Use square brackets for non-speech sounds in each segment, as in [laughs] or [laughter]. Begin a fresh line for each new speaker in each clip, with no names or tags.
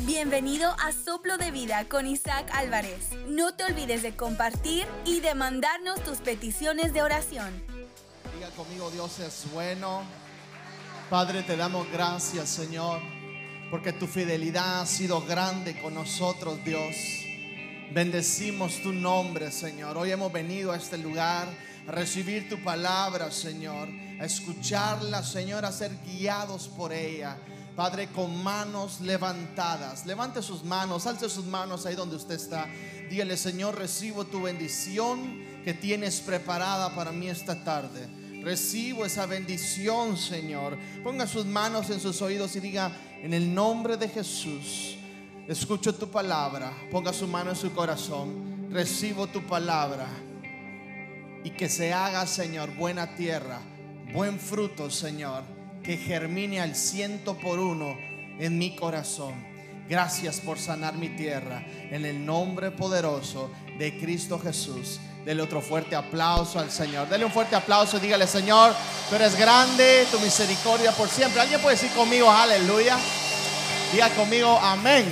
Bienvenido a Soplo de Vida con Isaac Álvarez. No te olvides de compartir y de mandarnos tus peticiones de oración.
Diga conmigo, Dios es bueno. Padre, te damos gracias, Señor, porque tu fidelidad ha sido grande con nosotros, Dios. Bendecimos tu nombre, Señor. Hoy hemos venido a este lugar a recibir tu palabra, Señor, a escucharla, Señor, a ser guiados por ella. Padre, con manos levantadas. Levante sus manos, alce sus manos ahí donde usted está. Dígale, Señor, recibo tu bendición que tienes preparada para mí esta tarde. Recibo esa bendición, Señor. Ponga sus manos en sus oídos y diga, en el nombre de Jesús, escucho tu palabra. Ponga su mano en su corazón. Recibo tu palabra. Y que se haga, Señor, buena tierra, buen fruto, Señor que germine al ciento por uno en mi corazón. Gracias por sanar mi tierra. En el nombre poderoso de Cristo Jesús. Dele otro fuerte aplauso al Señor. Dele un fuerte aplauso y dígale, Señor, tú eres grande, tu misericordia por siempre. ¿Alguien puede decir conmigo, aleluya? Diga conmigo, amén.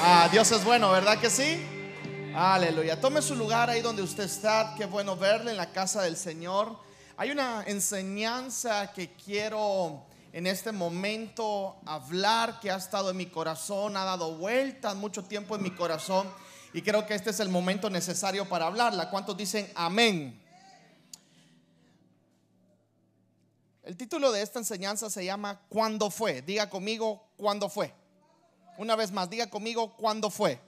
Ah, Dios es bueno, ¿verdad que sí? Aleluya. Tome su lugar ahí donde usted está. Qué bueno verle en la casa del Señor. Hay una enseñanza que quiero en este momento hablar que ha estado en mi corazón, ha dado vueltas mucho tiempo en mi corazón y creo que este es el momento necesario para hablarla. ¿Cuántos dicen amén? El título de esta enseñanza se llama ¿Cuándo fue? Diga conmigo, ¿cuándo fue? Una vez más, diga conmigo, ¿cuándo fue?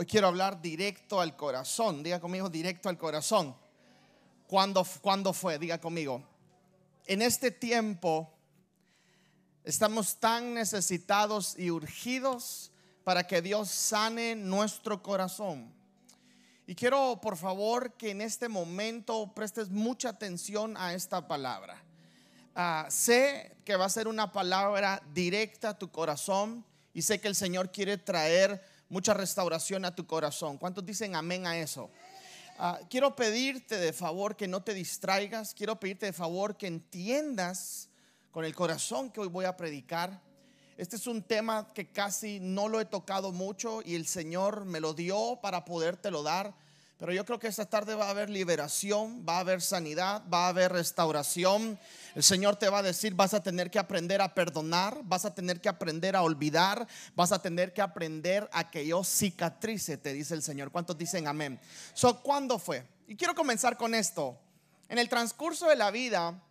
Hoy quiero hablar directo al corazón. Diga conmigo, directo al corazón. ¿Cuándo, ¿Cuándo fue? Diga conmigo. En este tiempo estamos tan necesitados y urgidos para que Dios sane nuestro corazón. Y quiero, por favor, que en este momento prestes mucha atención a esta palabra. Ah, sé que va a ser una palabra directa a tu corazón y sé que el Señor quiere traer mucha restauración a tu corazón. ¿Cuántos dicen amén a eso? Ah, quiero pedirte de favor que no te distraigas, quiero pedirte de favor que entiendas con el corazón que hoy voy a predicar. Este es un tema que casi no lo he tocado mucho y el Señor me lo dio para podértelo dar pero yo creo que esta tarde va a haber liberación, va a haber sanidad, va a haber restauración. El Señor te va a decir, vas a tener que aprender a perdonar, vas a tener que aprender a olvidar, vas a tener que aprender a que yo cicatrice, te dice el Señor. ¿Cuántos dicen amén? So, ¿cuándo fue? Y quiero comenzar con esto. En el transcurso de la vida,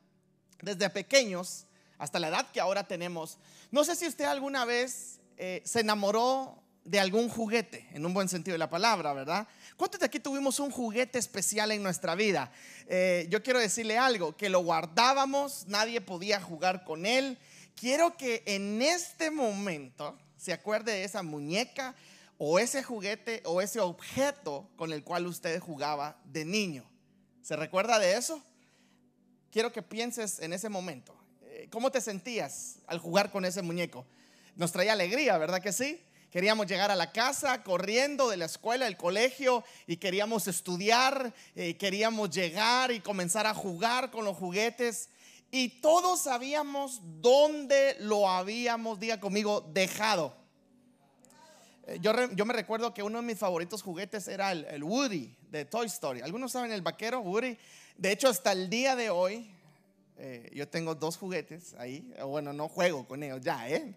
desde pequeños hasta la edad que ahora tenemos, no sé si usted alguna vez eh, se enamoró de algún juguete, en un buen sentido de la palabra, ¿verdad? ¿Cuántos de aquí tuvimos un juguete especial en nuestra vida? Eh, yo quiero decirle algo, que lo guardábamos, nadie podía jugar con él. Quiero que en este momento se acuerde de esa muñeca o ese juguete o ese objeto con el cual usted jugaba de niño. ¿Se recuerda de eso? Quiero que pienses en ese momento. Eh, ¿Cómo te sentías al jugar con ese muñeco? Nos traía alegría, ¿verdad que sí? Queríamos llegar a la casa corriendo de la escuela, del colegio y queríamos estudiar, eh, queríamos llegar y comenzar a jugar con los juguetes y todos sabíamos dónde lo habíamos, diga conmigo, dejado. Eh, yo, yo, me recuerdo que uno de mis favoritos juguetes era el, Woody de Toy Story. ¿Algunos saben el vaquero Woody? De hecho, hasta el día de hoy, eh, yo tengo dos juguetes ahí. Bueno, no juego con ellos ya, ¿eh?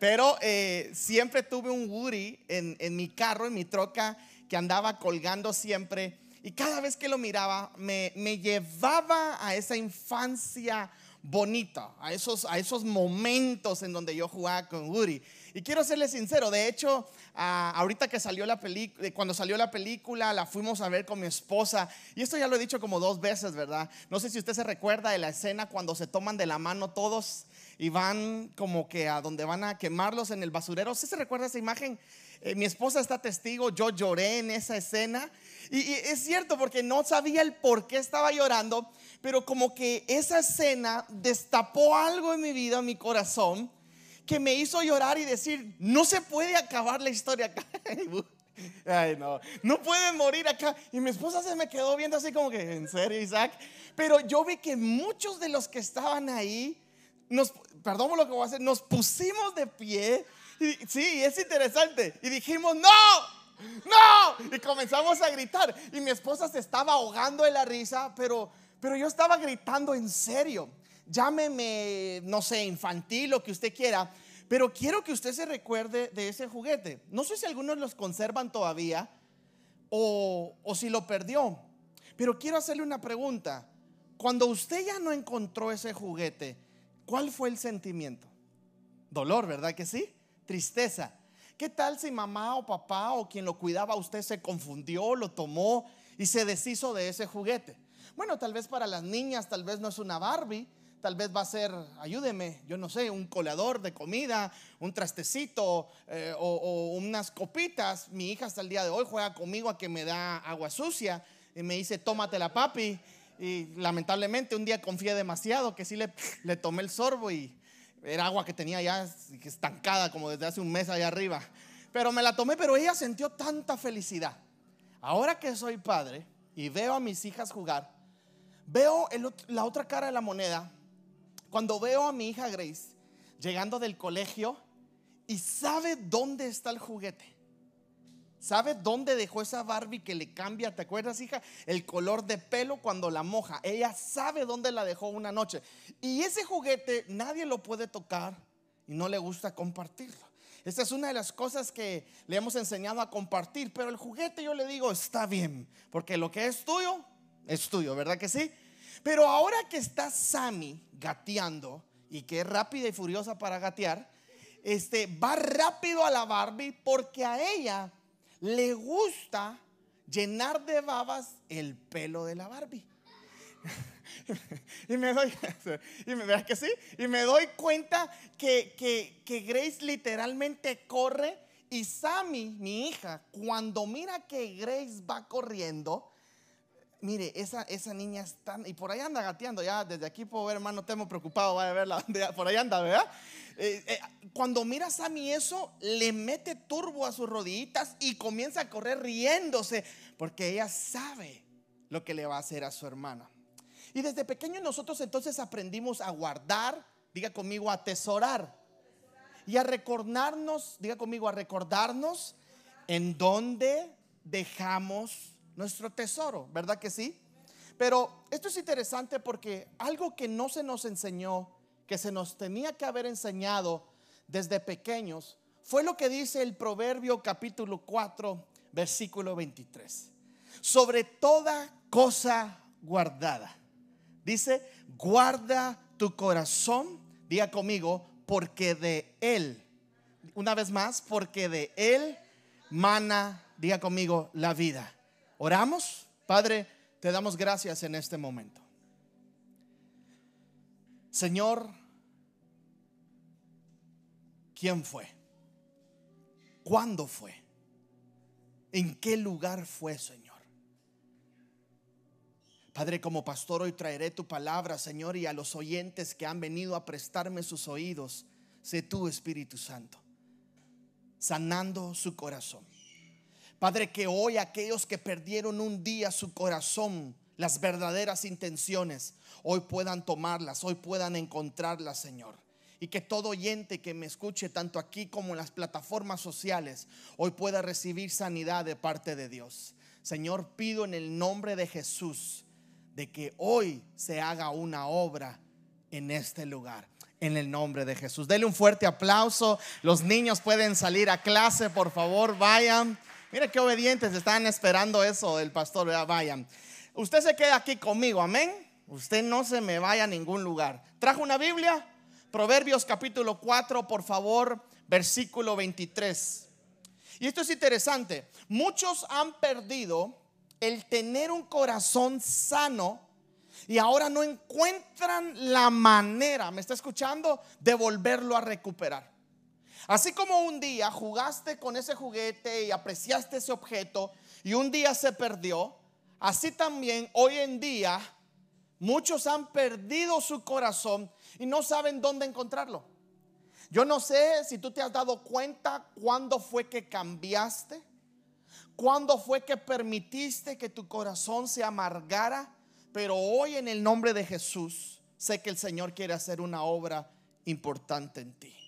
Pero eh, siempre tuve un Woody en, en, mi carro, en mi troca, que andaba colgando siempre. Y cada vez que lo miraba, me, me llevaba a esa infancia bonita, a esos, a esos momentos en donde yo jugaba con Woody. Y quiero serle sincero, de hecho, ahorita que salió la película, cuando salió la película, la fuimos a ver con mi esposa. Y esto ya lo he dicho como dos veces, ¿verdad? No sé si usted se recuerda de la escena cuando se toman de la mano todos y van como que a donde van a quemarlos en el basurero. ¿Sí se recuerda esa imagen? Eh, mi esposa está testigo, yo lloré en esa escena. Y, es cierto porque no sabía el por qué estaba llorando, pero como que esa escena destapó algo en mi vida, en mi corazón, que me hizo llorar y decir, no se puede acabar la historia acá. [laughs] Ay, no, no pueden morir acá. Y mi esposa se me quedó viendo así como que, ¿en serio, Isaac? Pero yo vi que muchos de los que estaban ahí, nos, perdón lo que voy a hacer, nos pusimos de pie. Y, sí, es interesante. Y dijimos, no, no. Y comenzamos a gritar. Y mi esposa se estaba ahogando en la risa, pero, pero yo estaba gritando en serio. Llámeme, no sé, infantil, lo que usted quiera. Pero quiero que usted se recuerde de ese juguete. No sé si algunos los conservan todavía o, o si lo perdió. Pero quiero hacerle una pregunta. Cuando usted ya no encontró ese juguete, ¿cuál fue el sentimiento? Dolor, ¿verdad que sí? Tristeza. ¿Qué tal si mamá o papá o quien lo cuidaba a usted se confundió, lo tomó y se deshizo de ese juguete? Bueno, tal vez para las niñas, tal vez no es una Barbie, tal vez va a ser, ayúdeme, yo no sé, un colador de comida, un trastecito eh, o, unas copitas. Mi hija hasta el día de hoy juega conmigo a que me da agua sucia y me dice, tómatela papi. Y lamentablemente un día confié demasiado que sí le, le tomé el sorbo y era agua que tenía ya estancada como desde hace un mes allá arriba. Pero me la tomé, pero ella sintió tanta felicidad. Ahora que soy padre y veo a mis hijas jugar, veo la otra cara de la moneda cuando veo a mi hija Grace llegando del colegio y sabe dónde está el juguete. ¿Sabe dónde dejó esa Barbie que le cambia? ¿Te acuerdas, hija? El color de pelo cuando la moja. Ella sabe dónde la dejó una noche. Y ese juguete nadie lo puede tocar y no le gusta compartirlo. Esta es una de las cosas que le hemos enseñado a compartir. Pero el juguete yo le digo, está bien. Porque lo que es tuyo, es tuyo, ¿verdad que sí? Pero ahora que está Sammy gateando y que es rápida y furiosa para gatear, este, va rápido a la Barbie porque a ella le gusta llenar de babas el pelo de la Barbie. [laughs] y me doy, y me, que sí? Y me doy cuenta que, que, que Grace literalmente corre y Sammy, mi hija, cuando mira que Grace va corriendo, mire, esa, esa niña está, y por ahí anda gateando, ya desde aquí puedo ver, hermano, temo preocupado, va a verla, por ahí anda, ¿verdad? Eh, eh, cuando mira a Sammy eso, le mete turbo a sus rodillitas y comienza a correr riéndose, porque ella sabe lo que le va a hacer a su hermana. Y desde pequeños nosotros entonces aprendimos a guardar, diga conmigo, a atesorar y a recordarnos, diga conmigo, a recordarnos en dónde dejamos nuestro tesoro, ¿verdad que sí? Pero esto es interesante porque algo que no se nos enseñó, que se nos tenía que haber enseñado desde pequeños, fue lo que dice el Proverbio capítulo 4, versículo 23. Sobre toda cosa guardada. Dice, guarda tu corazón, diga conmigo, porque de él, una vez más, porque de él mana, diga conmigo, la vida. Oramos, Padre, te damos gracias en este momento. Señor, ¿quién fue? ¿Cuándo fue? ¿En qué lugar fue, Señor? Padre, como pastor hoy traeré tu palabra, Señor, y a los oyentes que han venido a prestarme sus oídos, sé tú, Espíritu Santo, sanando su corazón Padre, que hoy aquellos que perdieron un día su corazón, las verdaderas intenciones, hoy puedan tomarlas, hoy puedan encontrarlas, Señor. Y que todo oyente que me escuche, tanto aquí como en las plataformas sociales, hoy pueda recibir sanidad de parte de Dios. Señor, pido en el nombre de Jesús de que hoy se haga una obra en este lugar. En el nombre de Jesús. Dele un fuerte aplauso. Los niños pueden salir a clase, por favor, vayan. Mira qué obedientes están esperando eso del pastor. Vayan. Usted se queda aquí conmigo, amén. Usted no se me vaya a ningún lugar. ¿Trajo una Biblia? Proverbios capítulo 4, por favor, versículo 23. Y esto es interesante. Muchos han perdido el tener un corazón sano y ahora no encuentran la manera, ¿me está escuchando?, de volverlo a recuperar. Así como un día jugaste con ese juguete y apreciaste ese objeto y un día se perdió, así también hoy en día muchos han perdido su corazón y no saben dónde encontrarlo. Yo no sé si tú te has dado cuenta cuándo fue que cambiaste, ¿Cuándo fue que permitiste que tu corazón se amargara? Pero hoy en el nombre de Jesús sé que el Señor quiere hacer una obra importante en ti.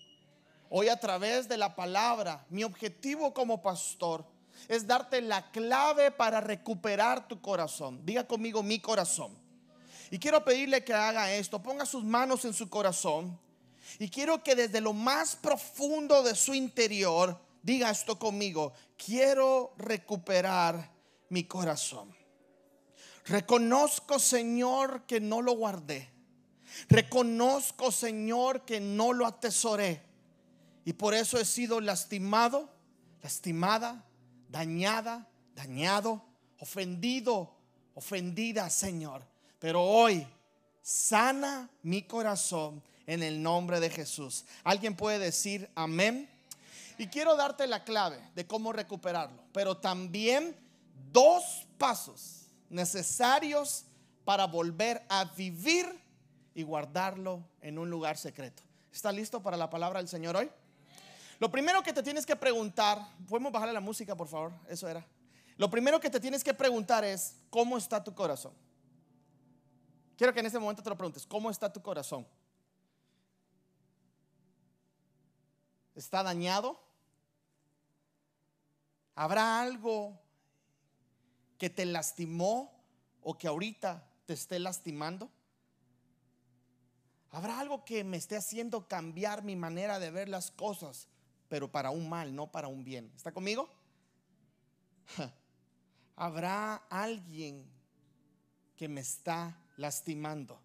Hoy a través de la palabra, mi objetivo como pastor es darte la clave para recuperar tu corazón. Diga conmigo mi corazón. Y quiero pedirle que haga esto. Ponga sus manos en su corazón. Y quiero que desde lo más profundo de su interior diga esto conmigo. Quiero recuperar mi corazón. Reconozco, Señor, que no lo guardé. Reconozco, Señor, que no lo atesoré. Y por eso he sido lastimado, lastimada, dañada, dañado, ofendido, ofendida, Señor. Pero hoy sana mi corazón en el nombre de Jesús. ¿Alguien puede decir amén? Y quiero darte la clave de cómo recuperarlo, pero también dos pasos necesarios para volver a vivir y guardarlo en un lugar secreto. ¿Está listo para la palabra del Señor hoy? Lo primero que te tienes que preguntar, ¿podemos bajarle la música, por favor? Eso era. Lo primero que te tienes que preguntar es, ¿cómo está tu corazón? Quiero que en este momento te lo preguntes, ¿cómo está tu corazón? ¿Está dañado? ¿Habrá algo que te lastimó o que ahorita te esté lastimando? ¿Habrá algo que me esté haciendo cambiar mi manera de ver las cosas pero para un mal, no para un bien. ¿Está conmigo? Habrá alguien que me está lastimando.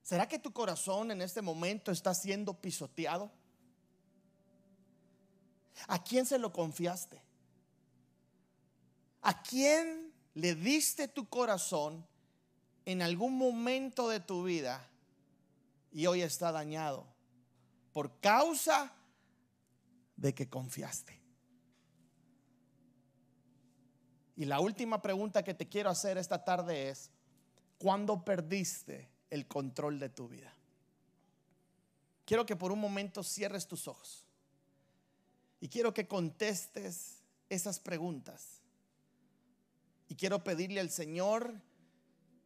¿Será que tu corazón en este momento está siendo pisoteado? ¿A quién se lo confiaste? ¿A quién le diste tu corazón en algún momento de tu vida y hoy está dañado? Por causa de que confiaste. Y la última pregunta que te quiero hacer esta tarde es, ¿cuándo perdiste el control de tu vida? Quiero que por un momento cierres tus ojos y quiero que contestes esas preguntas. Y quiero pedirle al Señor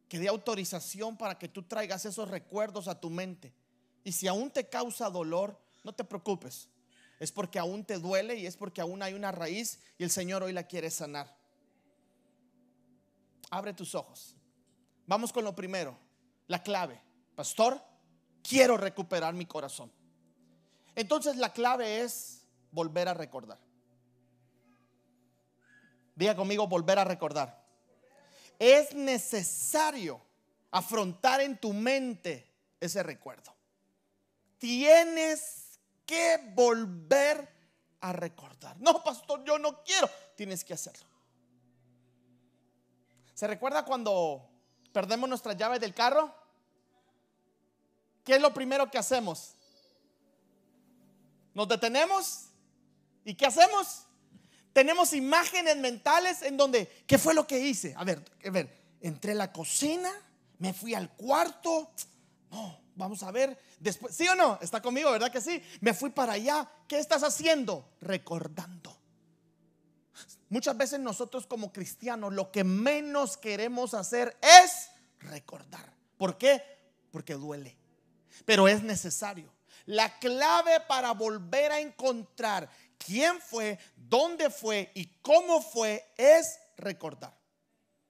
que dé autorización para que tú traigas esos recuerdos a tu mente y si aún te causa dolor, no te preocupes. Es porque aún te duele y es porque aún hay una raíz y el Señor hoy la quiere sanar. Abre tus ojos. Vamos con lo primero, la clave. Pastor, quiero recuperar mi corazón. Entonces la clave es volver a recordar. Diga conmigo, volver a recordar. Es necesario afrontar en tu mente ese recuerdo tienes que volver a recordar. No, pastor, yo no quiero. Tienes que hacerlo. ¿Se recuerda cuando perdemos nuestra llave del carro? ¿Qué es lo primero que hacemos? Nos detenemos y ¿qué hacemos? Tenemos imágenes mentales en donde, ¿qué fue lo que hice? A ver, a ver, entré a la cocina, me fui al cuarto, no, Vamos a ver después. ¿Sí o no? ¿Está conmigo, verdad que sí? Me fui para allá. ¿Qué estás haciendo? Recordando. Muchas veces nosotros como cristianos lo que menos queremos hacer es recordar. ¿Por qué? Porque duele. Pero es necesario. La clave para volver a encontrar quién fue, dónde fue y cómo fue es recordar.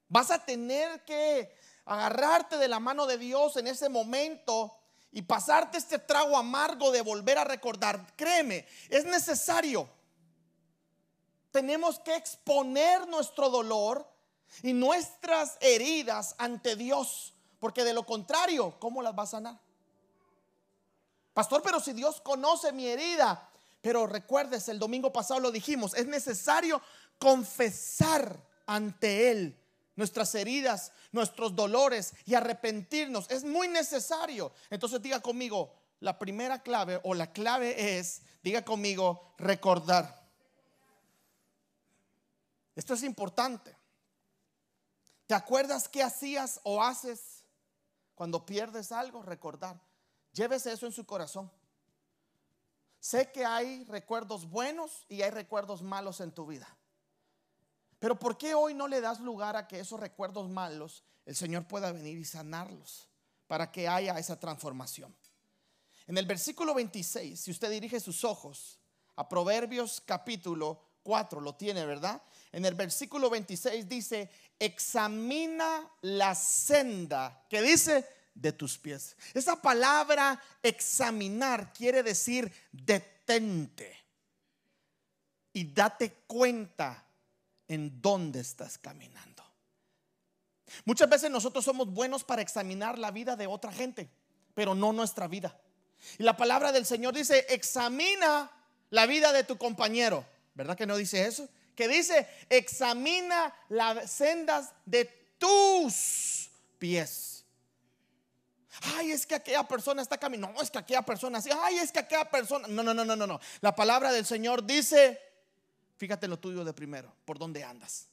Vas a tener que agarrarte de la mano de Dios en ese momento y pasarte este trago amargo de volver a recordar, créeme, es necesario. Tenemos que exponer nuestro dolor y nuestras heridas ante Dios, porque de lo contrario, ¿cómo las va a sanar? Pastor, pero si Dios conoce mi herida, pero recuerdes, el domingo pasado lo dijimos, es necesario confesar ante Él nuestras heridas, nuestros dolores y arrepentirnos. Es muy necesario. Entonces diga conmigo, la primera clave o la clave es, diga conmigo, recordar. Esto es importante. ¿Te acuerdas qué hacías o haces cuando pierdes algo? Recordar. Llévese eso en su corazón. sé que hay recuerdos buenos y hay recuerdos malos en tu vida. Pero ¿por qué hoy no le das lugar a que esos recuerdos malos el Señor pueda venir y sanarlos para que haya esa transformación? En el versículo 26, si usted dirige sus ojos a Proverbios capítulo 4, lo tiene, ¿verdad? En el versículo 26 dice, examina la senda, que dice, de tus pies. Esa palabra examinar quiere decir detente y date cuenta en dónde estás caminando. Muchas veces nosotros somos buenos para examinar la vida de otra gente, pero no nuestra vida. Y la palabra del Señor dice, examina la vida de tu compañero. ¿Verdad que no dice eso? Que dice, examina las sendas de tus pies. Ay, es que aquella persona está caminando. No, es que aquella persona así. Ay, es que aquella persona. No, no, no, no, no. La palabra del Señor dice, fíjate lo tuyo de primero, por dónde andas.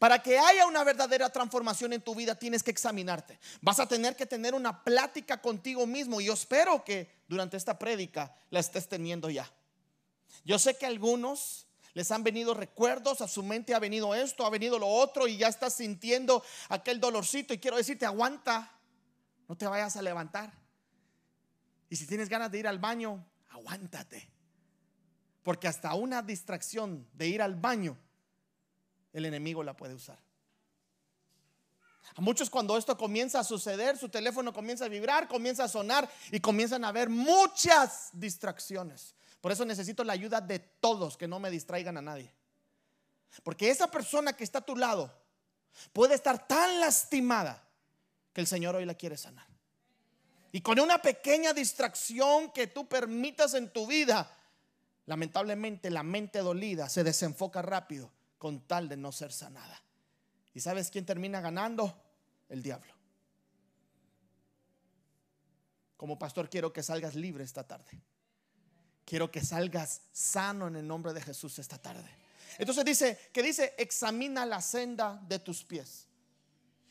Para que haya una verdadera transformación en tu vida tienes que examinarte. Vas a tener que tener una plática contigo mismo y yo espero que durante esta prédica la estés teniendo ya. Yo sé que a algunos les han venido recuerdos, a su mente ha venido esto, ha venido lo otro y ya estás sintiendo aquel dolorcito y quiero decirte, aguanta, no te vayas a levantar. Y si tienes ganas de ir al baño, aguántate. Porque hasta una distracción de ir al baño el enemigo la puede usar. A muchos cuando esto comienza a suceder, su teléfono comienza a vibrar, comienza a sonar y comienzan a haber muchas distracciones. Por eso necesito la ayuda de todos, que no me distraigan a nadie. Porque esa persona que está a tu lado puede estar tan lastimada que el Señor hoy la quiere sanar. Y con una pequeña distracción que tú permitas en tu vida, lamentablemente la mente dolida se desenfoca rápido con tal de no ser sanada. ¿Y sabes quién termina ganando? El diablo. Como pastor quiero que salgas libre esta tarde. Quiero que salgas sano en el nombre de Jesús esta tarde. Entonces dice, que dice, examina la senda de tus pies.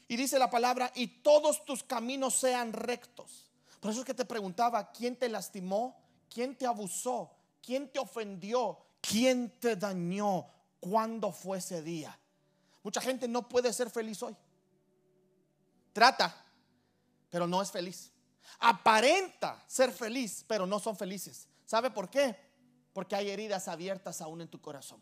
Y dice la palabra, y todos tus caminos sean rectos. Por eso es que te preguntaba, ¿quién te lastimó? ¿Quién te abusó? ¿Quién te ofendió? ¿Quién te dañó? cuándo fue ese día. Mucha gente no puede ser feliz hoy. Trata, pero no es feliz. Aparenta ser feliz, pero no son felices. ¿Sabe por qué? Porque hay heridas abiertas aún en tu corazón.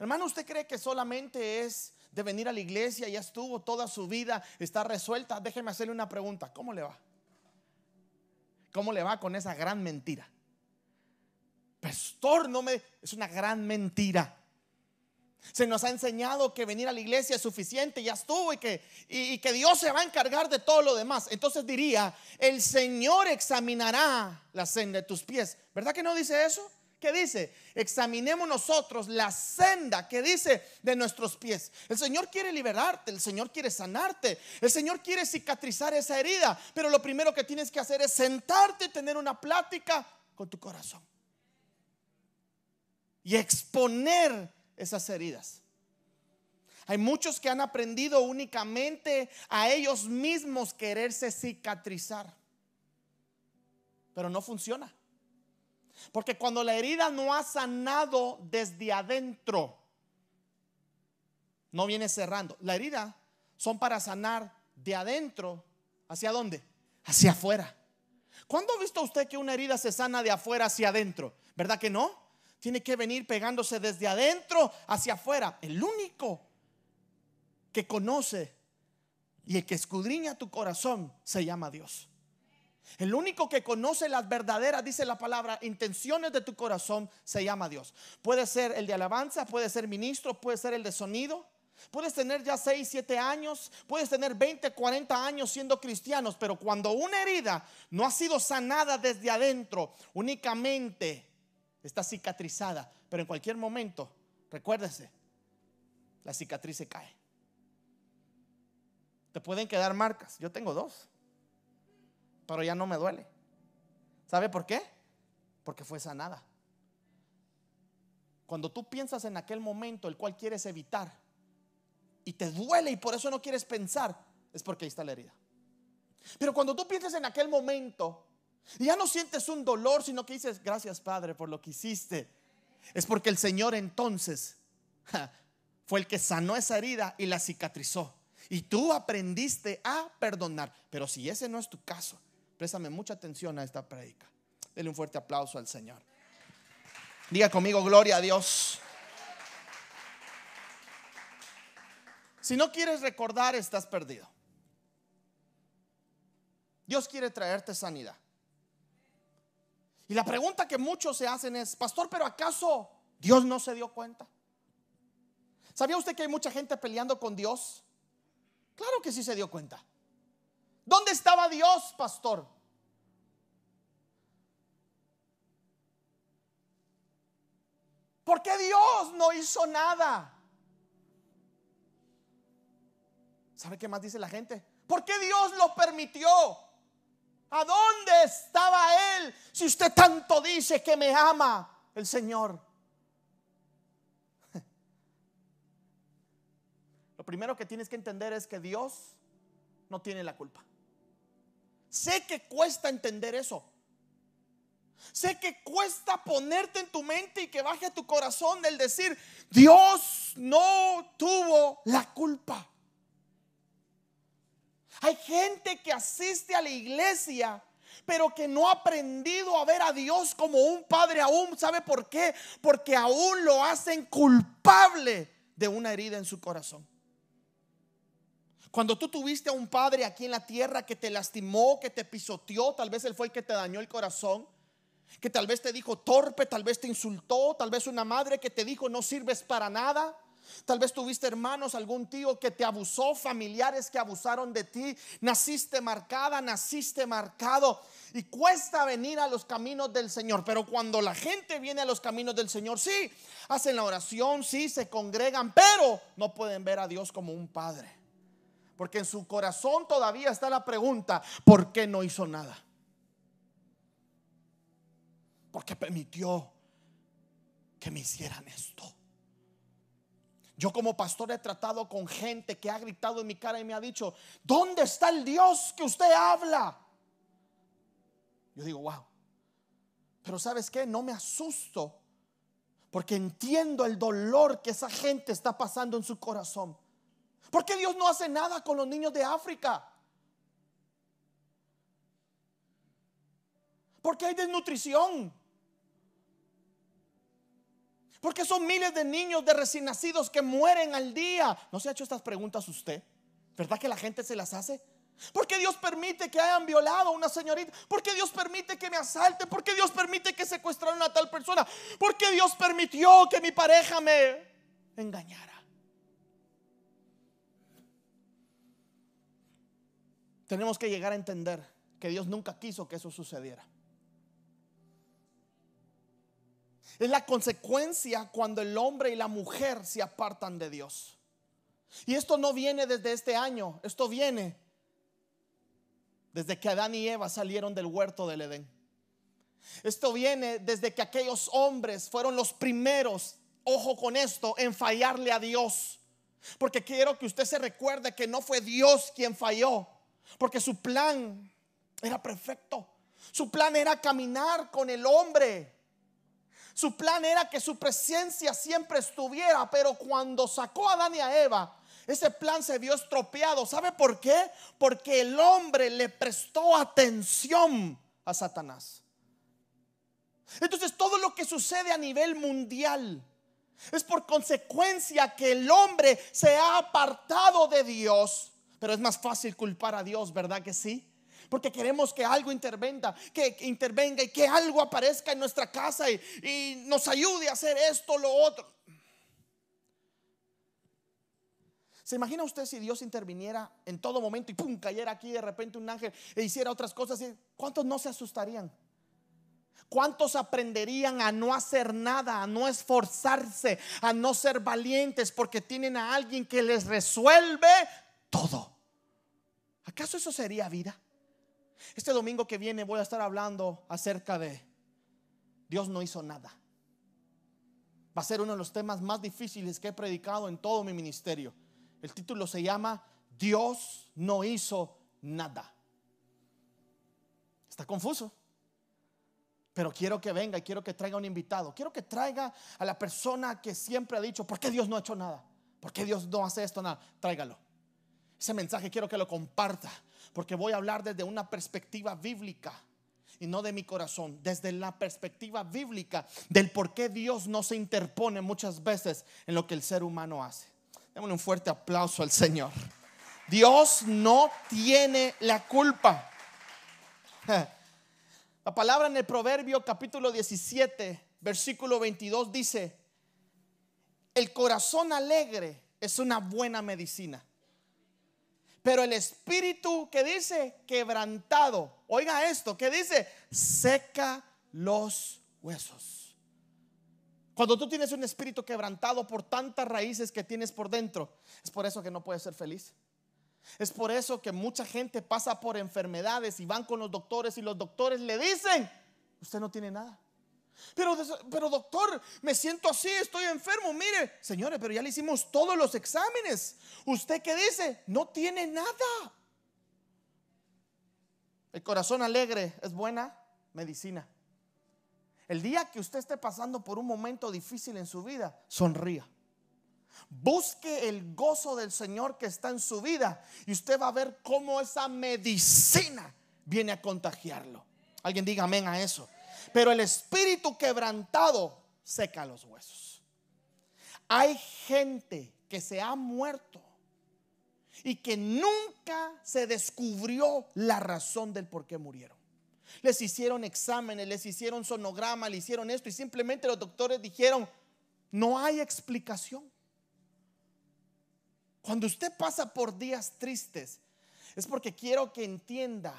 Hermano, ¿usted cree que solamente es de venir a la iglesia, ya estuvo toda su vida, está resuelta? Déjeme hacerle una pregunta. ¿Cómo le va? ¿Cómo le va con esa gran mentira? Pastor, no me... Es una gran mentira. Se nos ha enseñado que venir a la iglesia es suficiente, ya estuvo y que, y, que Dios se va a encargar de todo lo demás. Entonces diría, el Señor examinará la senda de tus pies. ¿Verdad que no dice eso? ¿Qué dice? Examinemos nosotros la senda que dice de nuestros pies. El Señor quiere liberarte, el Señor quiere sanarte, el Señor quiere cicatrizar esa herida, pero lo primero que tienes que hacer es sentarte y tener una plática con tu corazón. Y exponer esas heridas. Hay muchos que han aprendido únicamente a ellos mismos quererse cicatrizar. Pero no funciona. Porque cuando la herida no ha sanado desde adentro, no viene cerrando. La herida son para sanar de adentro. ¿Hacia dónde? Hacia afuera. ¿Cuándo ha visto usted que una herida se sana de afuera hacia adentro? ¿Verdad que no? Tiene que venir pegándose desde adentro hacia afuera. El único que conoce y el que escudriña tu corazón se llama Dios. El único que conoce las verdaderas, dice la palabra, intenciones de tu corazón se llama Dios. Puede ser el de alabanza, puede ser ministro, puede ser el de sonido. Puedes tener ya 6, 7 años, puedes tener 20, 40 años siendo cristianos, pero cuando una herida no ha sido sanada desde adentro, únicamente está cicatrizada, pero en cualquier momento, recuérdese, la cicatriz se cae. Te pueden quedar marcas. Yo tengo dos, pero ya no me duele. ¿Sabe por qué? Porque fue sanada. Cuando tú piensas en aquel momento el cual quieres evitar y te duele y por eso no quieres pensar, es porque ahí está la herida. Pero cuando tú piensas en aquel momento Y ya no sientes un dolor, sino que dices, gracias Padre por lo que hiciste. Es porque el Señor entonces fue el que sanó esa herida y la cicatrizó. Y tú aprendiste a perdonar. Pero si ese no es tu caso, préstame mucha atención a esta prédica. Dele un fuerte aplauso al Señor. Diga conmigo, gloria a Dios. Si no quieres recordar, estás perdido. Dios quiere traerte sanidad. Y la pregunta que muchos se hacen es, pastor, pero ¿acaso Dios no se dio cuenta? ¿Sabía usted que hay mucha gente peleando con Dios? Claro que sí se dio cuenta. ¿Dónde estaba Dios, pastor? ¿Por qué Dios no hizo nada? ¿Sabe qué más dice la gente? ¿Por qué Dios lo permitió? ¿A dónde estaba Él si usted tanto dice que me ama el Señor? [laughs] Lo primero que tienes que entender es que Dios no tiene la culpa. Sé que cuesta entender eso. Sé que cuesta ponerte en tu mente y que baje tu corazón el decir, Dios no tuvo la culpa. Hay gente que asiste a la iglesia, pero que no ha aprendido a ver a Dios como un padre aún. ¿Sabe por qué? Porque aún lo hacen culpable de una herida en su corazón. Cuando tú tuviste a un padre aquí en la tierra que te lastimó, que te pisoteó, tal vez él fue el que te dañó el corazón, que tal vez te dijo torpe, tal vez te insultó, tal vez una madre que te dijo no sirves para nada. Tal vez tuviste hermanos, algún tío que te abusó, familiares que abusaron de ti. Naciste marcada, naciste marcado. Y cuesta venir a los caminos del Señor. Pero cuando la gente viene a los caminos del Señor, sí, hacen la oración, sí, se congregan, pero no pueden ver a Dios como un padre. Porque en su corazón todavía está la pregunta, ¿por qué no hizo nada? Porque permitió que me hicieran esto. Yo como pastor he tratado con gente que ha gritado en mi cara y me ha dicho, ¿dónde está el Dios que usted habla? Yo digo, wow. Pero sabes qué, no me asusto porque entiendo el dolor que esa gente está pasando en su corazón. ¿Por qué Dios no hace nada con los niños de África? Porque hay desnutrición. Porque son miles de niños de recién nacidos que mueren al día. ¿No se ha hecho estas preguntas usted? ¿Verdad que la gente se las hace? ¿Por qué Dios permite que hayan violado a una señorita? ¿Por qué Dios permite que me asalte? ¿Por qué Dios permite que secuestraran a tal persona? ¿Por qué Dios permitió que mi pareja me engañara? Tenemos que llegar a entender que Dios nunca quiso que eso sucediera. Es la consecuencia cuando el hombre y la mujer se apartan de Dios. Y esto no viene desde este año, esto viene desde que Adán y Eva salieron del huerto del Edén. Esto viene desde que aquellos hombres fueron los primeros, ojo con esto, en fallarle a Dios. Porque quiero que usted se recuerde que no fue Dios quien falló, porque su plan era perfecto. Su plan era caminar con el hombre su plan era que su presencia siempre estuviera, pero cuando sacó a Adán y a Eva, ese plan se vio estropeado. ¿Sabe por qué? Porque el hombre le prestó atención a Satanás. Entonces todo lo que sucede a nivel mundial es por consecuencia que el hombre se ha apartado de Dios. Pero es más fácil culpar a Dios, ¿verdad que sí? Porque queremos que algo intervenga, que, intervenga y que algo aparezca en nuestra casa y, y nos ayude a hacer esto, lo otro. ¿Se imagina usted si Dios interviniera en todo momento y pum, cayera aquí de repente un ángel e hiciera otras cosas? ¿Cuántos no se asustarían? ¿Cuántos aprenderían a no hacer nada, a no esforzarse, a no ser valientes porque tienen a alguien que les resuelve todo? ¿Acaso eso sería vida? Este domingo que viene voy a estar hablando acerca de Dios no hizo nada. Va a ser uno de los temas más difíciles que he predicado en todo mi ministerio. El título se llama Dios no hizo nada. ¿Está confuso? Pero quiero que venga y quiero que traiga un invitado. Quiero que traiga a la persona que siempre ha dicho, ¿por qué Dios no ha hecho nada? ¿Por qué Dios no hace esto? Nada. Tráigalo. Ese mensaje quiero que lo comparta, porque voy a hablar desde una perspectiva bíblica y no de mi corazón, desde la perspectiva bíblica del por qué Dios no se interpone muchas veces en lo que el ser humano hace. Démosle un fuerte aplauso al Señor. Dios no tiene la culpa. [laughs] La palabra en el Proverbio capítulo 17, versículo 22 dice, el corazón alegre es una buena medicina. Pero el espíritu que dice quebrantado, oiga esto, que dice seca los huesos. Cuando tú tienes un espíritu quebrantado por tantas raíces que tienes por dentro, es por eso que no puedes ser feliz. Es por eso que mucha gente pasa por enfermedades y van con los doctores y los doctores le dicen, usted no tiene nada. Pero, pero doctor, me siento así, estoy enfermo. Mire, señores, pero ya le hicimos todos los exámenes. ¿Usted qué dice? No tiene nada. El corazón alegre es buena medicina. El día que usted esté pasando por un momento difícil en su vida, sonría. Busque el gozo del Señor que está en su vida y usted va a ver cómo esa medicina viene a contagiarlo. Alguien diga amén a eso. Pero el espíritu quebrantado seca los huesos. Hay gente que se ha muerto y que nunca se descubrió la razón del por qué murieron. Les hicieron exámenes, les hicieron sonograma, le hicieron esto y simplemente los doctores dijeron, no hay explicación. Cuando usted pasa por días tristes, es porque quiero que entienda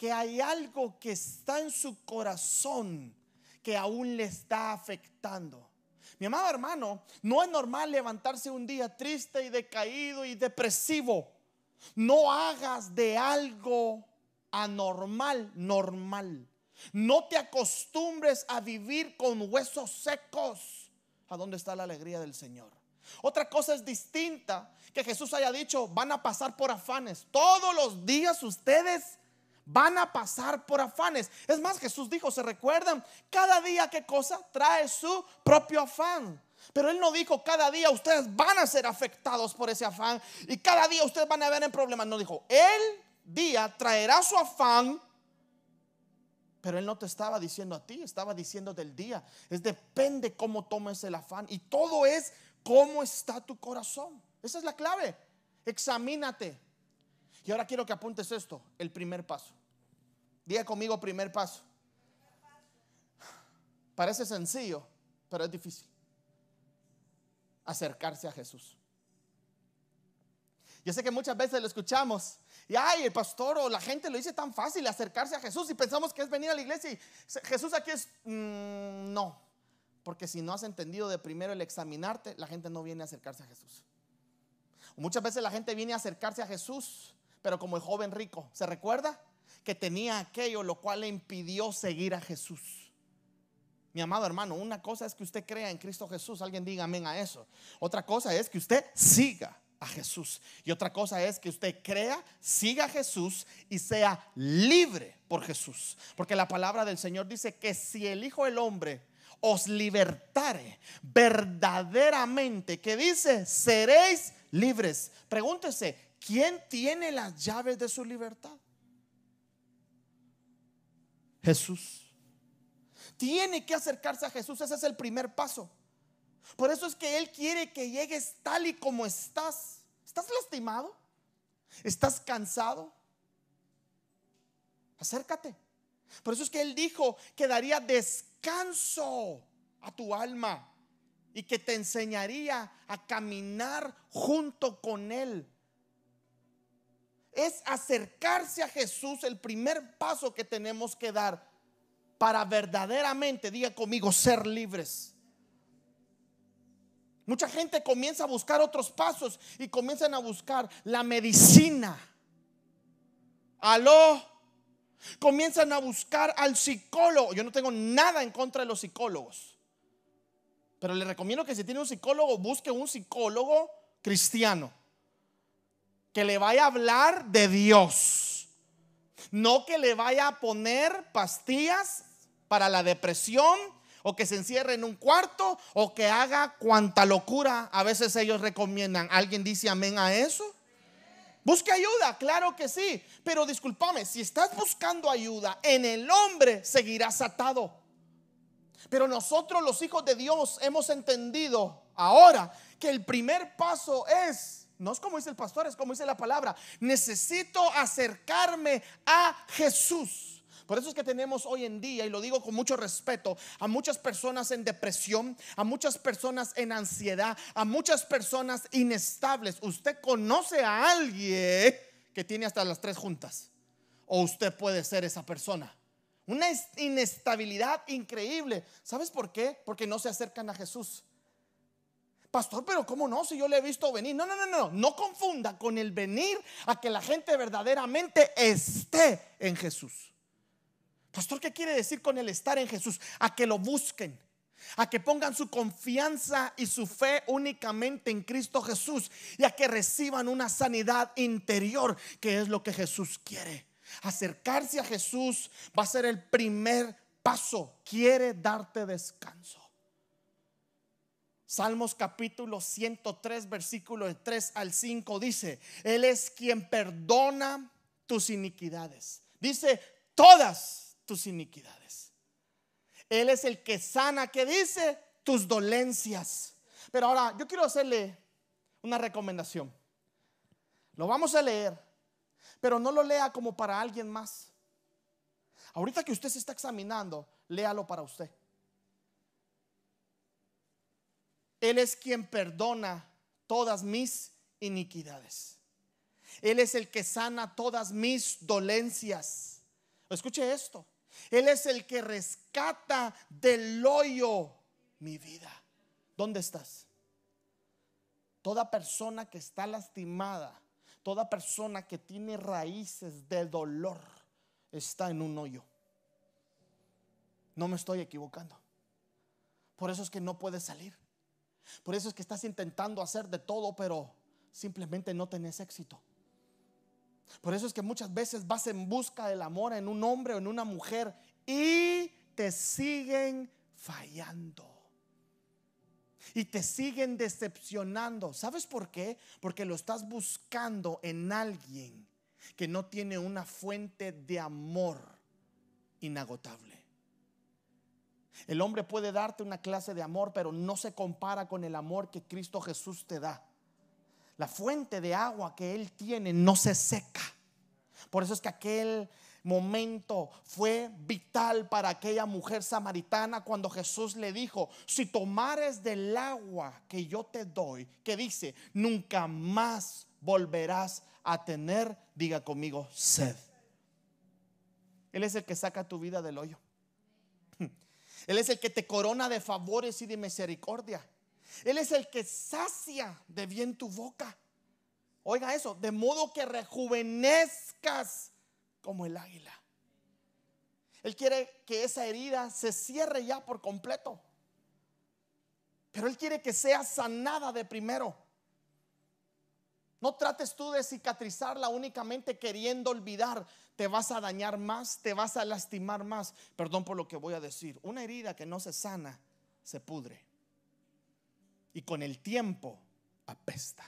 que hay algo que está en su corazón que aún le está afectando. Mi amado hermano, no es normal levantarse un día triste y decaído y depresivo. No hagas de algo anormal normal. No te acostumbres a vivir con huesos secos. ¿A dónde está la alegría del Señor? Otra cosa es distinta que Jesús haya dicho, van a pasar por afanes. Todos los días ustedes van a pasar por afanes. Es más, Jesús dijo, ¿se recuerdan? Cada día qué cosa trae su propio afán. Pero él no dijo, cada día ustedes van a ser afectados por ese afán y cada día ustedes van a ver en problemas. No dijo, el día traerá su afán. Pero él no te estaba diciendo a ti, estaba diciendo del día. Es depende cómo tomes el afán. Y todo es cómo está tu corazón. Esa es la clave. Examínate. Y ahora quiero que apuntes esto, el primer paso. Diga conmigo primer paso. Parece sencillo, pero es difícil. Acercarse a Jesús. Yo sé que muchas veces lo escuchamos y ay, el pastor o la gente lo dice tan fácil acercarse a Jesús y pensamos que es venir a la iglesia y Jesús aquí es mm, no, porque si no has entendido de primero el examinarte, la gente no viene a acercarse a Jesús. Muchas veces la gente viene a acercarse a Jesús, pero como el joven rico, ¿se recuerda? Que tenía aquello lo cual le impidió seguir a Jesús. Mi amado hermano, una cosa es que usted crea en Cristo Jesús, alguien diga amén a eso. Otra cosa es que usted siga a Jesús. Y otra cosa es que usted crea, siga a Jesús y sea libre por Jesús. Porque la palabra del Señor dice que si el Hijo del Hombre os libertare verdaderamente, que dice, seréis libres. Pregúntese, ¿quién tiene las llaves de su libertad? Jesús. Tiene que acercarse a Jesús, ese es el primer paso. Por eso es que Él quiere que llegues tal y como estás. ¿Estás lastimado? ¿Estás cansado? Acércate. Por eso es que Él dijo que daría descanso a tu alma y que te enseñaría a caminar junto con Él es acercarse a Jesús el primer paso que tenemos que dar para verdaderamente, diga conmigo, ser libres. Mucha gente comienza a buscar otros pasos y comienzan a buscar la medicina. Aló. Comienzan a buscar al psicólogo. Yo no tengo nada en contra de los psicólogos. Pero le recomiendo que si tiene un psicólogo, busque un psicólogo cristiano que le vaya a hablar de Dios. No que le vaya a poner pastillas para la depresión, o que se encierre en un cuarto, o que haga cuanta locura a veces ellos recomiendan. ¿Alguien dice amén a eso? Busque ayuda, claro que sí. Pero discúlpame, si estás buscando ayuda en el hombre, seguirás atado. Pero nosotros los hijos de Dios hemos entendido ahora que el primer paso es, no es como dice el pastor, es como dice la palabra, necesito acercarme a Jesús. Por eso es que tenemos hoy en día, y lo digo con mucho respeto, a muchas personas en depresión, a muchas personas en ansiedad, a muchas personas inestables. Usted conoce a alguien que tiene hasta las tres juntas. O usted puede ser esa persona. Una inestabilidad increíble. ¿Sabes por qué? Porque no se acercan a Jesús. Pastor, pero ¿cómo no? Si yo le he visto venir. No, no, no, no. No confunda con el venir a que la gente verdaderamente esté en Jesús. Pastor, ¿qué quiere decir con el estar en Jesús? A que lo busquen, a que pongan su confianza y su fe únicamente en Cristo Jesús y a que reciban una sanidad interior, que es lo que Jesús quiere. Acercarse a Jesús va a ser el primer paso. Quiere darte descanso. Salmos capítulo 103, versículo de 3 al 5 dice, Él es quien perdona tus iniquidades. Dice, todas tus iniquidades. Él es el que sana, que dice tus dolencias. Pero ahora yo quiero hacerle una recomendación. Lo vamos a leer, pero no lo lea como para alguien más. Ahorita que usted se está examinando, léalo para usted. Él es quien perdona todas mis iniquidades. Él es el que sana todas mis dolencias. Escuche esto. Él es el que rescata del hoyo mi vida. ¿Dónde estás? Toda persona que está lastimada, toda persona que tiene raíces de dolor, está en un hoyo. No me estoy equivocando. Por eso es que no puedes salir. Por eso es que estás intentando hacer de todo, pero simplemente no tenés éxito. Por eso es que muchas veces vas en busca del amor en un hombre o en una mujer y te siguen fallando. Y te siguen decepcionando. ¿Sabes por qué? Porque lo estás buscando en alguien que no tiene una fuente de amor inagotable. El hombre puede darte una clase de amor, pero no se compara con el amor que Cristo Jesús te da. La fuente de agua que Él tiene no se seca. Por eso es que aquel momento fue vital para aquella mujer samaritana cuando Jesús le dijo, si tomares del agua que yo te doy, que dice, nunca más volverás a tener, diga conmigo, sed. Él es el que saca tu vida del hoyo. Él es el que te corona de favores y de misericordia. Él es el que sacia de bien tu boca. Oiga eso, de modo que rejuvenezcas como el águila. Él quiere que esa herida se cierre ya por completo. Pero Él quiere que sea sanada de primero. No trates tú de cicatrizarla únicamente queriendo olvidar. Te vas a dañar más, te vas a lastimar más. Perdón por lo que voy a decir. Una herida que no se sana, se pudre y con el tiempo apesta.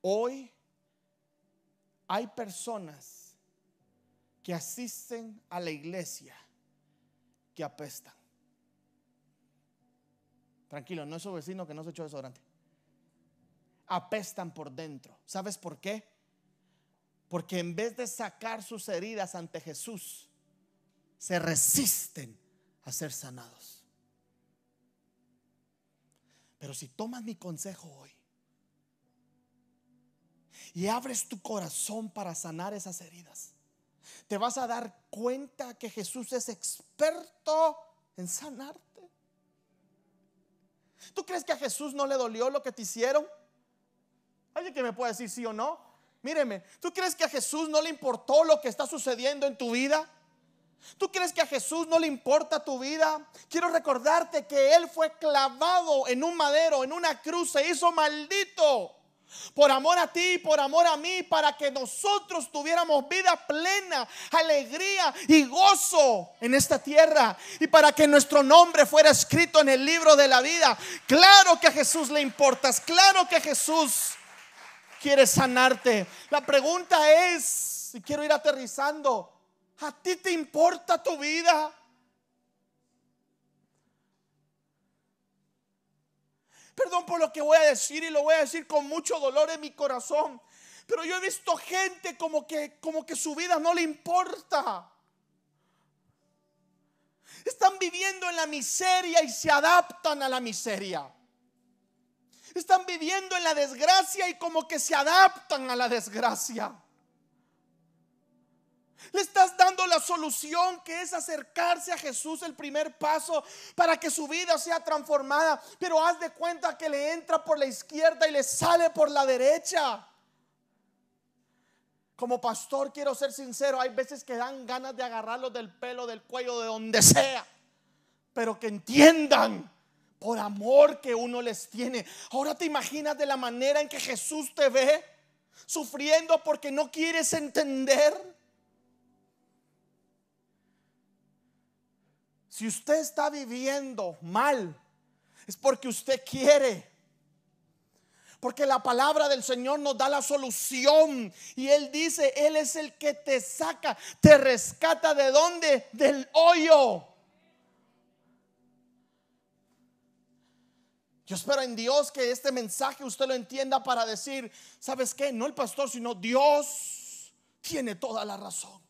Hoy hay personas que asisten a la iglesia que apestan. Tranquilo, no es su vecino que no se echó desodorante. Apestan por dentro. ¿Sabes por qué? Porque en vez de sacar sus heridas ante Jesús, se resisten a ser sanados. Pero si tomas mi consejo hoy y abres tu corazón para sanar esas heridas, te vas a dar cuenta que Jesús es experto en sanarte. ¿Tú crees que a Jesús no le dolió lo que te hicieron? ¿Alguien que me puede decir sí o no? Míreme, ¿tú crees que a Jesús no le importó lo que está sucediendo en tu vida? ¿Tú crees que a Jesús no le importa tu vida? Quiero recordarte que Él fue clavado en un madero, en una cruz, se hizo maldito por amor a ti, por amor a mí, para que nosotros tuviéramos vida plena, alegría y gozo en esta tierra y para que nuestro nombre fuera escrito en el libro de la vida. Claro que a Jesús le importas, claro que Jesús quiere sanarte. La pregunta es, y quiero ir aterrizando, ¿a ti te importa tu vida? Perdón por lo que voy a decir y lo voy a decir con mucho dolor en mi corazón. Pero yo he visto gente como que, como que su vida no le importa. Están viviendo en la miseria y se adaptan a la miseria. Están viviendo en la desgracia y como que se adaptan a la desgracia. Le estás dando la solución que es acercarse a Jesús el primer paso para que su vida sea transformada. Pero haz de cuenta que le entra por la izquierda y le sale por la derecha. Como pastor quiero ser sincero, hay veces que dan ganas de agarrarlos del pelo, del cuello, de donde sea. Pero que entiendan por amor que uno les tiene. Ahora te imaginas de la manera en que Jesús te ve sufriendo porque no quieres entender. Si usted está viviendo mal, es porque usted quiere. Porque la palabra del Señor nos da la solución. Y Él dice, Él es el que te saca, te rescata de dónde? Del hoyo. Yo espero en Dios que este mensaje usted lo entienda para decir, ¿sabes qué? No el pastor, sino Dios tiene toda la razón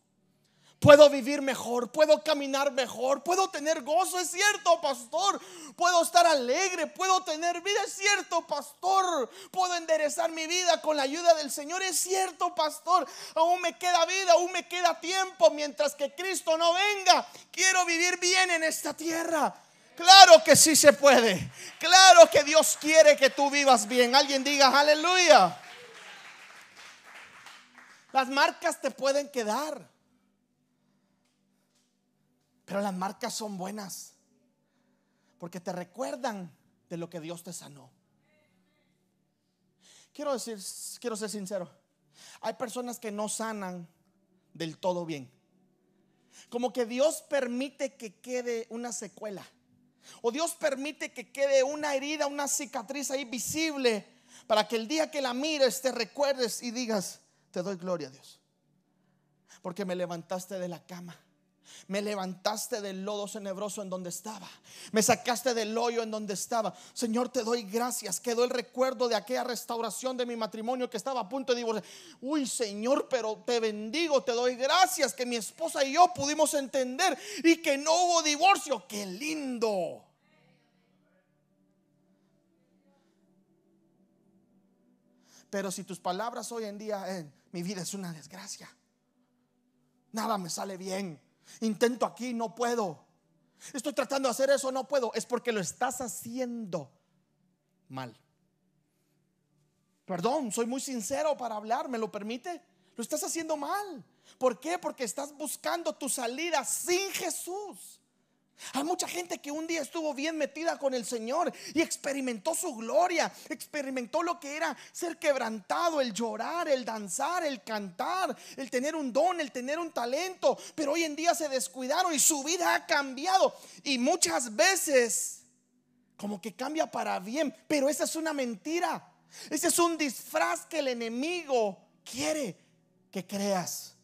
puedo vivir mejor, puedo caminar mejor, puedo tener gozo, es cierto, pastor, puedo estar alegre, puedo tener vida, es cierto, pastor, puedo enderezar mi vida con la ayuda del Señor, es cierto, pastor, aún me queda vida, aún me queda tiempo mientras que Cristo no venga, quiero vivir bien en esta tierra. Claro que sí se puede. Claro que Dios quiere que tú vivas bien. Alguien diga aleluya. Las marcas te pueden quedar. Pero las marcas son buenas. Porque te recuerdan de lo que Dios te sanó. Quiero decir, quiero ser sincero. Hay personas que no sanan del todo bien. Como que Dios permite que quede una secuela. O Dios permite que quede una herida, una cicatriz ahí visible. Para que el día que la mires te recuerdes y digas, te doy gloria a Dios. Porque me levantaste de la cama me levantaste del lodo tenebroso en donde estaba. Me sacaste del hoyo en donde estaba. Señor, te doy gracias. Quedó el recuerdo de aquella restauración de mi matrimonio que estaba a punto de divorciar. Uy, Señor, pero te bendigo, te doy gracias que mi esposa y yo pudimos entender y que no hubo divorcio. Qué lindo. Pero si tus palabras hoy en día, en mi vida es una desgracia. Nada me sale bien. Intento aquí, no puedo. Estoy tratando de hacer eso, no puedo. Es porque lo estás haciendo mal. Perdón, soy muy sincero para hablar, ¿me lo permite? Lo estás haciendo mal. ¿Por qué? Porque estás buscando tu salida sin Jesús. Hay mucha gente que un día estuvo bien metida con el Señor y experimentó su gloria, experimentó lo que era ser quebrantado, el llorar, el danzar, el cantar, el tener un don, el tener un talento, pero hoy en día se descuidaron y su vida ha cambiado y muchas veces como que cambia para bien, pero esa es una mentira. Ese es un disfraz que el enemigo quiere que creas.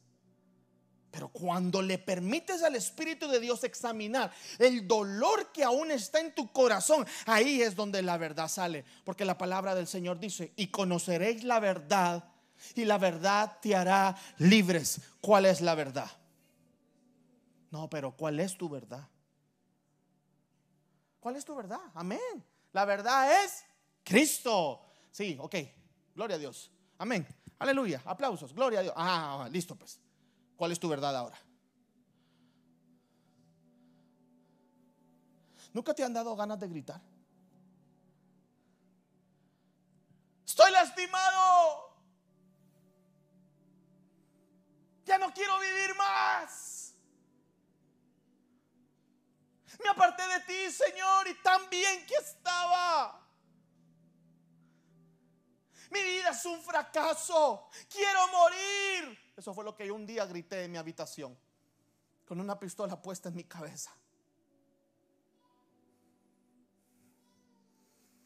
Pero cuando le permites al Espíritu de Dios examinar el dolor que aún está en tu corazón, ahí es donde la verdad sale. Porque la palabra del Señor dice, y conoceréis la verdad y la verdad te hará libres. ¿Cuál es la verdad? No, pero ¿cuál es tu verdad? ¿Cuál es tu verdad? Amén. La verdad es Cristo. Sí, ok. Gloria a Dios. Amén. Aleluya. Aplausos. Gloria a Dios. Ah, listo pues. ¿Cuál es tu verdad ahora? ¿Nunca te han dado ganas de gritar? Estoy lastimado. Ya no quiero vivir más. Me aparté de ti, Señor, y tan bien que estaba. Mi vida es un fracaso. Quiero morir. Eso fue lo que yo un día grité en mi habitación. Con una pistola puesta en mi cabeza.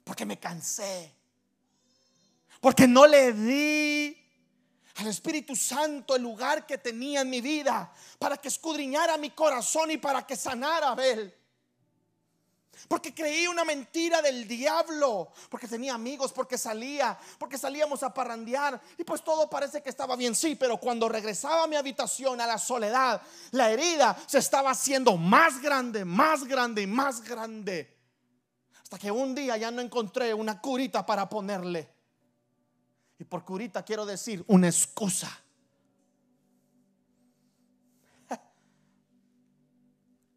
Porque me cansé. Porque no le di al Espíritu Santo el lugar que tenía en mi vida para que escudriñara mi corazón y para que sanara a él. Porque creí una mentira del diablo, porque tenía amigos, porque salía, porque salíamos a parrandear y pues todo parece que estaba bien, sí, pero cuando regresaba a mi habitación, a la soledad, la herida se estaba haciendo más grande, más grande y más grande. Hasta que un día ya no encontré una curita para ponerle. Y por curita quiero decir una excusa. [laughs]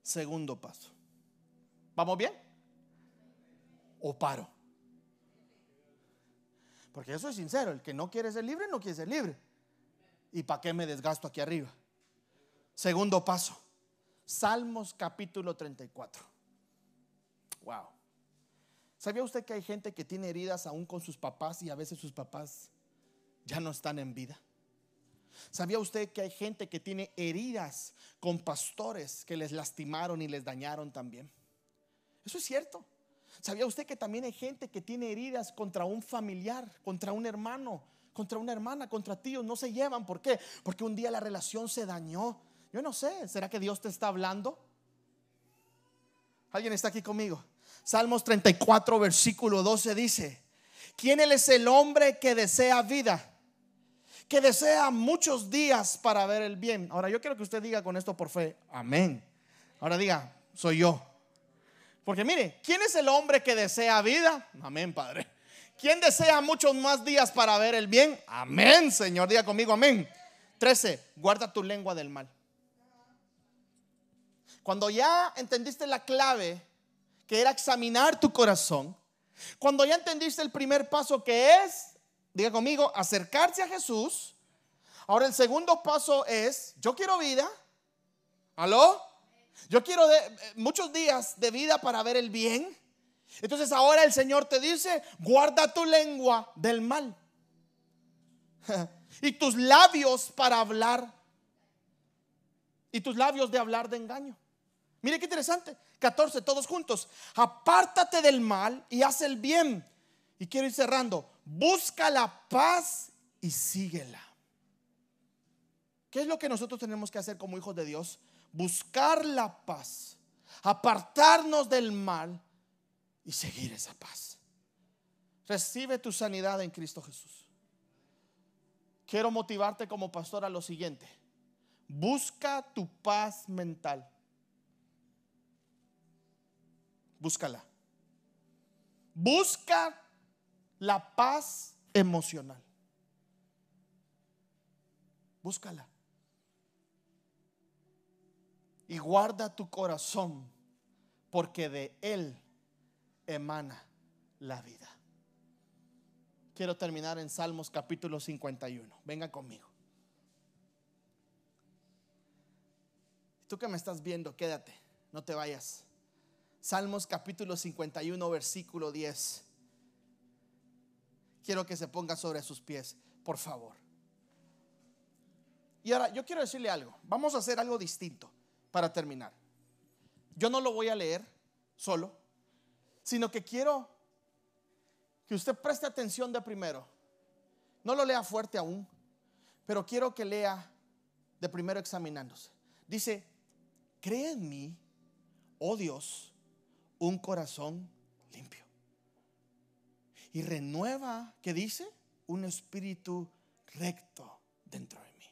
Segundo paso. ¿Vamos bien? ¿O paro? Porque eso es sincero, el que no quiere ser libre no quiere ser libre. ¿Y para qué me desgasto aquí arriba? Segundo paso. Salmos capítulo 34. Wow. ¿Sabía usted que hay gente que tiene heridas aún con sus papás y a veces sus papás ya no están en vida? ¿Sabía usted que hay gente que tiene heridas con pastores que les lastimaron y les dañaron también? Eso es cierto. ¿Sabía usted que también hay gente que tiene heridas contra un familiar, contra un hermano, contra una hermana, contra tíos? No se llevan. ¿Por qué? Porque un día la relación se dañó. Yo no sé, ¿será que Dios te está hablando? ¿Alguien está aquí conmigo? Salmos 34, versículo 12 dice, ¿quién es el hombre que desea vida? Que desea muchos días para ver el bien. Ahora yo quiero que usted diga con esto por fe, amén. Ahora diga, soy yo. Porque mire, ¿quién es el hombre que desea vida? Amén, Padre. ¿Quién desea muchos más días para ver el bien? Amén, Señor. Diga conmigo, amén. 13. Guarda tu lengua del mal. Cuando ya entendiste la clave que era examinar tu corazón, cuando ya entendiste el primer paso que es, diga conmigo, acercarse a Jesús, ahora el segundo paso es, yo quiero vida, ¿aló? Yo quiero muchos días de vida para ver el bien. Entonces ahora el Señor te dice, guarda tu lengua del mal [laughs] y tus labios para hablar y tus labios de hablar de engaño. Mire qué interesante. 14, todos juntos. Apártate del mal y haz el bien. Y quiero ir cerrando. Busca la paz y síguela. ¿Qué es lo que nosotros tenemos que hacer como hijos de Dios? Buscar la paz, apartarnos del mal y seguir esa paz. Recibe tu sanidad en Cristo Jesús. Quiero motivarte como pastor a lo siguiente. Busca tu paz mental. búscala. Busca la paz emocional. Búscala. Y guarda tu corazón, porque de él emana la vida. Quiero terminar en Salmos capítulo 51. Venga conmigo. Tú que me estás viendo, quédate, no te vayas. Salmos capítulo 51, versículo 10. Quiero que se ponga sobre sus pies, por favor. Y ahora yo quiero decirle algo. Vamos a hacer algo distinto para terminar. Yo no lo voy a leer solo, sino que quiero que usted preste atención de primero. No lo lea fuerte aún, pero quiero que lea de primero examinándose. Dice, cree en mí, oh Dios un corazón limpio. Y renueva, ¿qué dice? Un espíritu recto dentro de mí.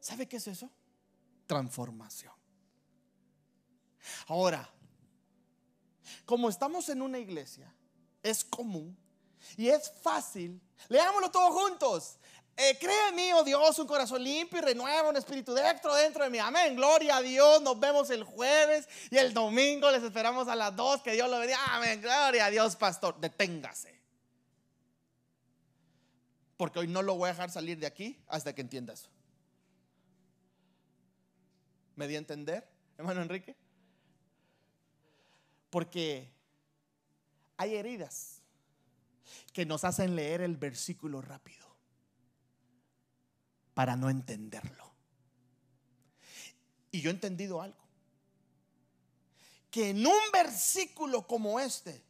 ¿Sabe qué es eso? Transformación. Ahora, como estamos en una iglesia, es común y es fácil. Leámoslo todos juntos. Eh, cree en mí, oh Dios, un corazón limpio y renueva un espíritu dentro, dentro de mí. Amén. Gloria a Dios. Nos vemos el jueves y el domingo les esperamos a las dos. Que Dios lo bendiga. Amén. Gloria a Dios, pastor. Deténgase. Porque hoy no lo voy a dejar salir de aquí hasta que entienda eso. ¿Me di a entender, hermano Enrique? Porque hay heridas que nos hacen leer el versículo rápido para no entenderlo. Y yo he entendido algo. Que en un versículo como este,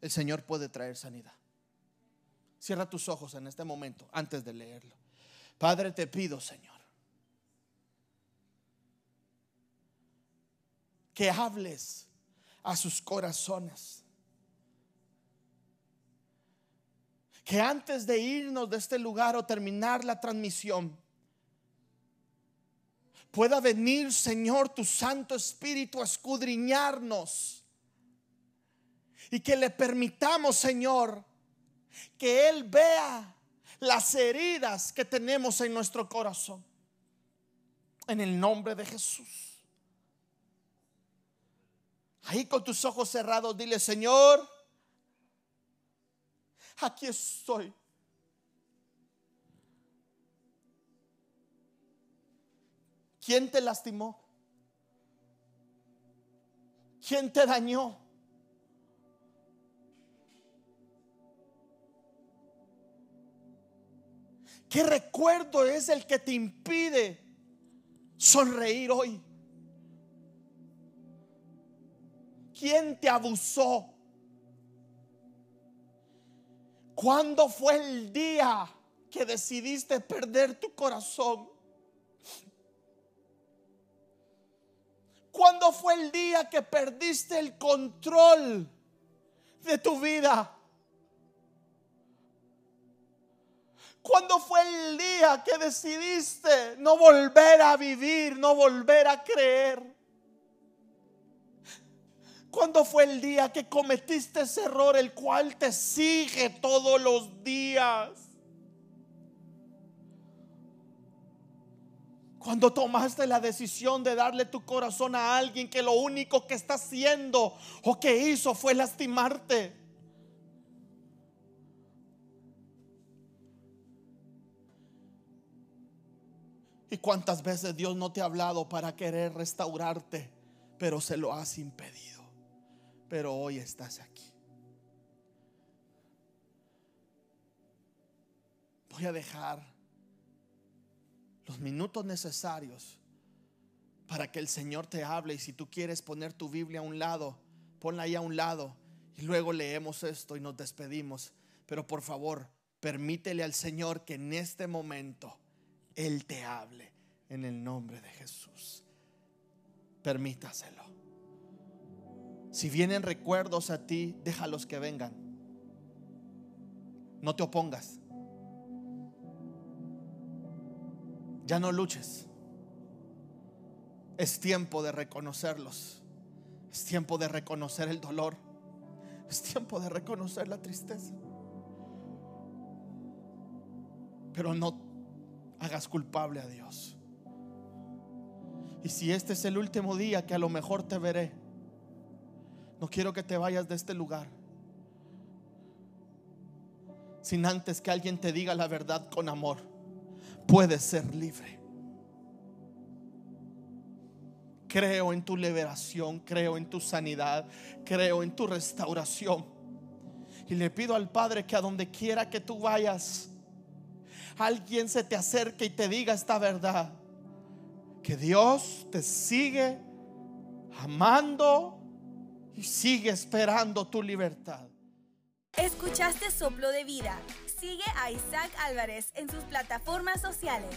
el Señor puede traer sanidad. Cierra tus ojos en este momento antes de leerlo. Padre, te pido, Señor, que hables a sus corazones. Que antes de irnos de este lugar o terminar la transmisión, pueda venir, Señor, tu Santo Espíritu a escudriñarnos. Y que le permitamos, Señor, que Él vea las heridas que tenemos en nuestro corazón. En el nombre de Jesús. Ahí con tus ojos cerrados, dile, Señor, aquí estoy. ¿Quién te lastimó? ¿Quién te dañó? ¿Qué recuerdo es el que te impide sonreír hoy? ¿Quién te abusó? ¿Cuándo fue el día que decidiste perder tu corazón? ¿Cuándo fue el día que perdiste el control de tu vida? ¿Cuándo fue el día que decidiste no volver a vivir, no volver a creer? ¿Cuándo fue el día que cometiste ese error, el cual te sigue todos los días? Cuando tomaste la decisión de darle tu corazón a alguien que lo único que está haciendo o que hizo fue lastimarte. ¿Y cuántas veces Dios no te ha hablado para querer restaurarte, pero se lo has impedido? Pero hoy estás aquí. Voy a dejar los minutos necesarios para que el Señor te hable y si tú quieres poner tu Biblia a un lado, ponla ahí a un lado y luego leemos esto y nos despedimos. Pero por favor, permítele al Señor que en este momento Él te hable en el nombre de Jesús. Permítaselo. Si vienen recuerdos a ti, déjalos que vengan. No te opongas. Ya no luches. Es tiempo de reconocerlos. Es tiempo de reconocer el dolor. Es tiempo de reconocer la tristeza. Pero no hagas culpable a Dios. Y si este es el último día que a lo mejor te veré, no quiero que te vayas de este lugar sin antes que alguien te diga la verdad con amor. Puedes ser libre. Creo en tu liberación, creo en tu sanidad, creo en tu restauración. Y le pido al Padre que a donde quiera que tú vayas, alguien se te acerque y te diga esta verdad. Que Dios te sigue amando sigue esperando tu libertad.
Escuchaste Soplo de Vida. Sigue a Isaac Álvarez en sus plataformas sociales.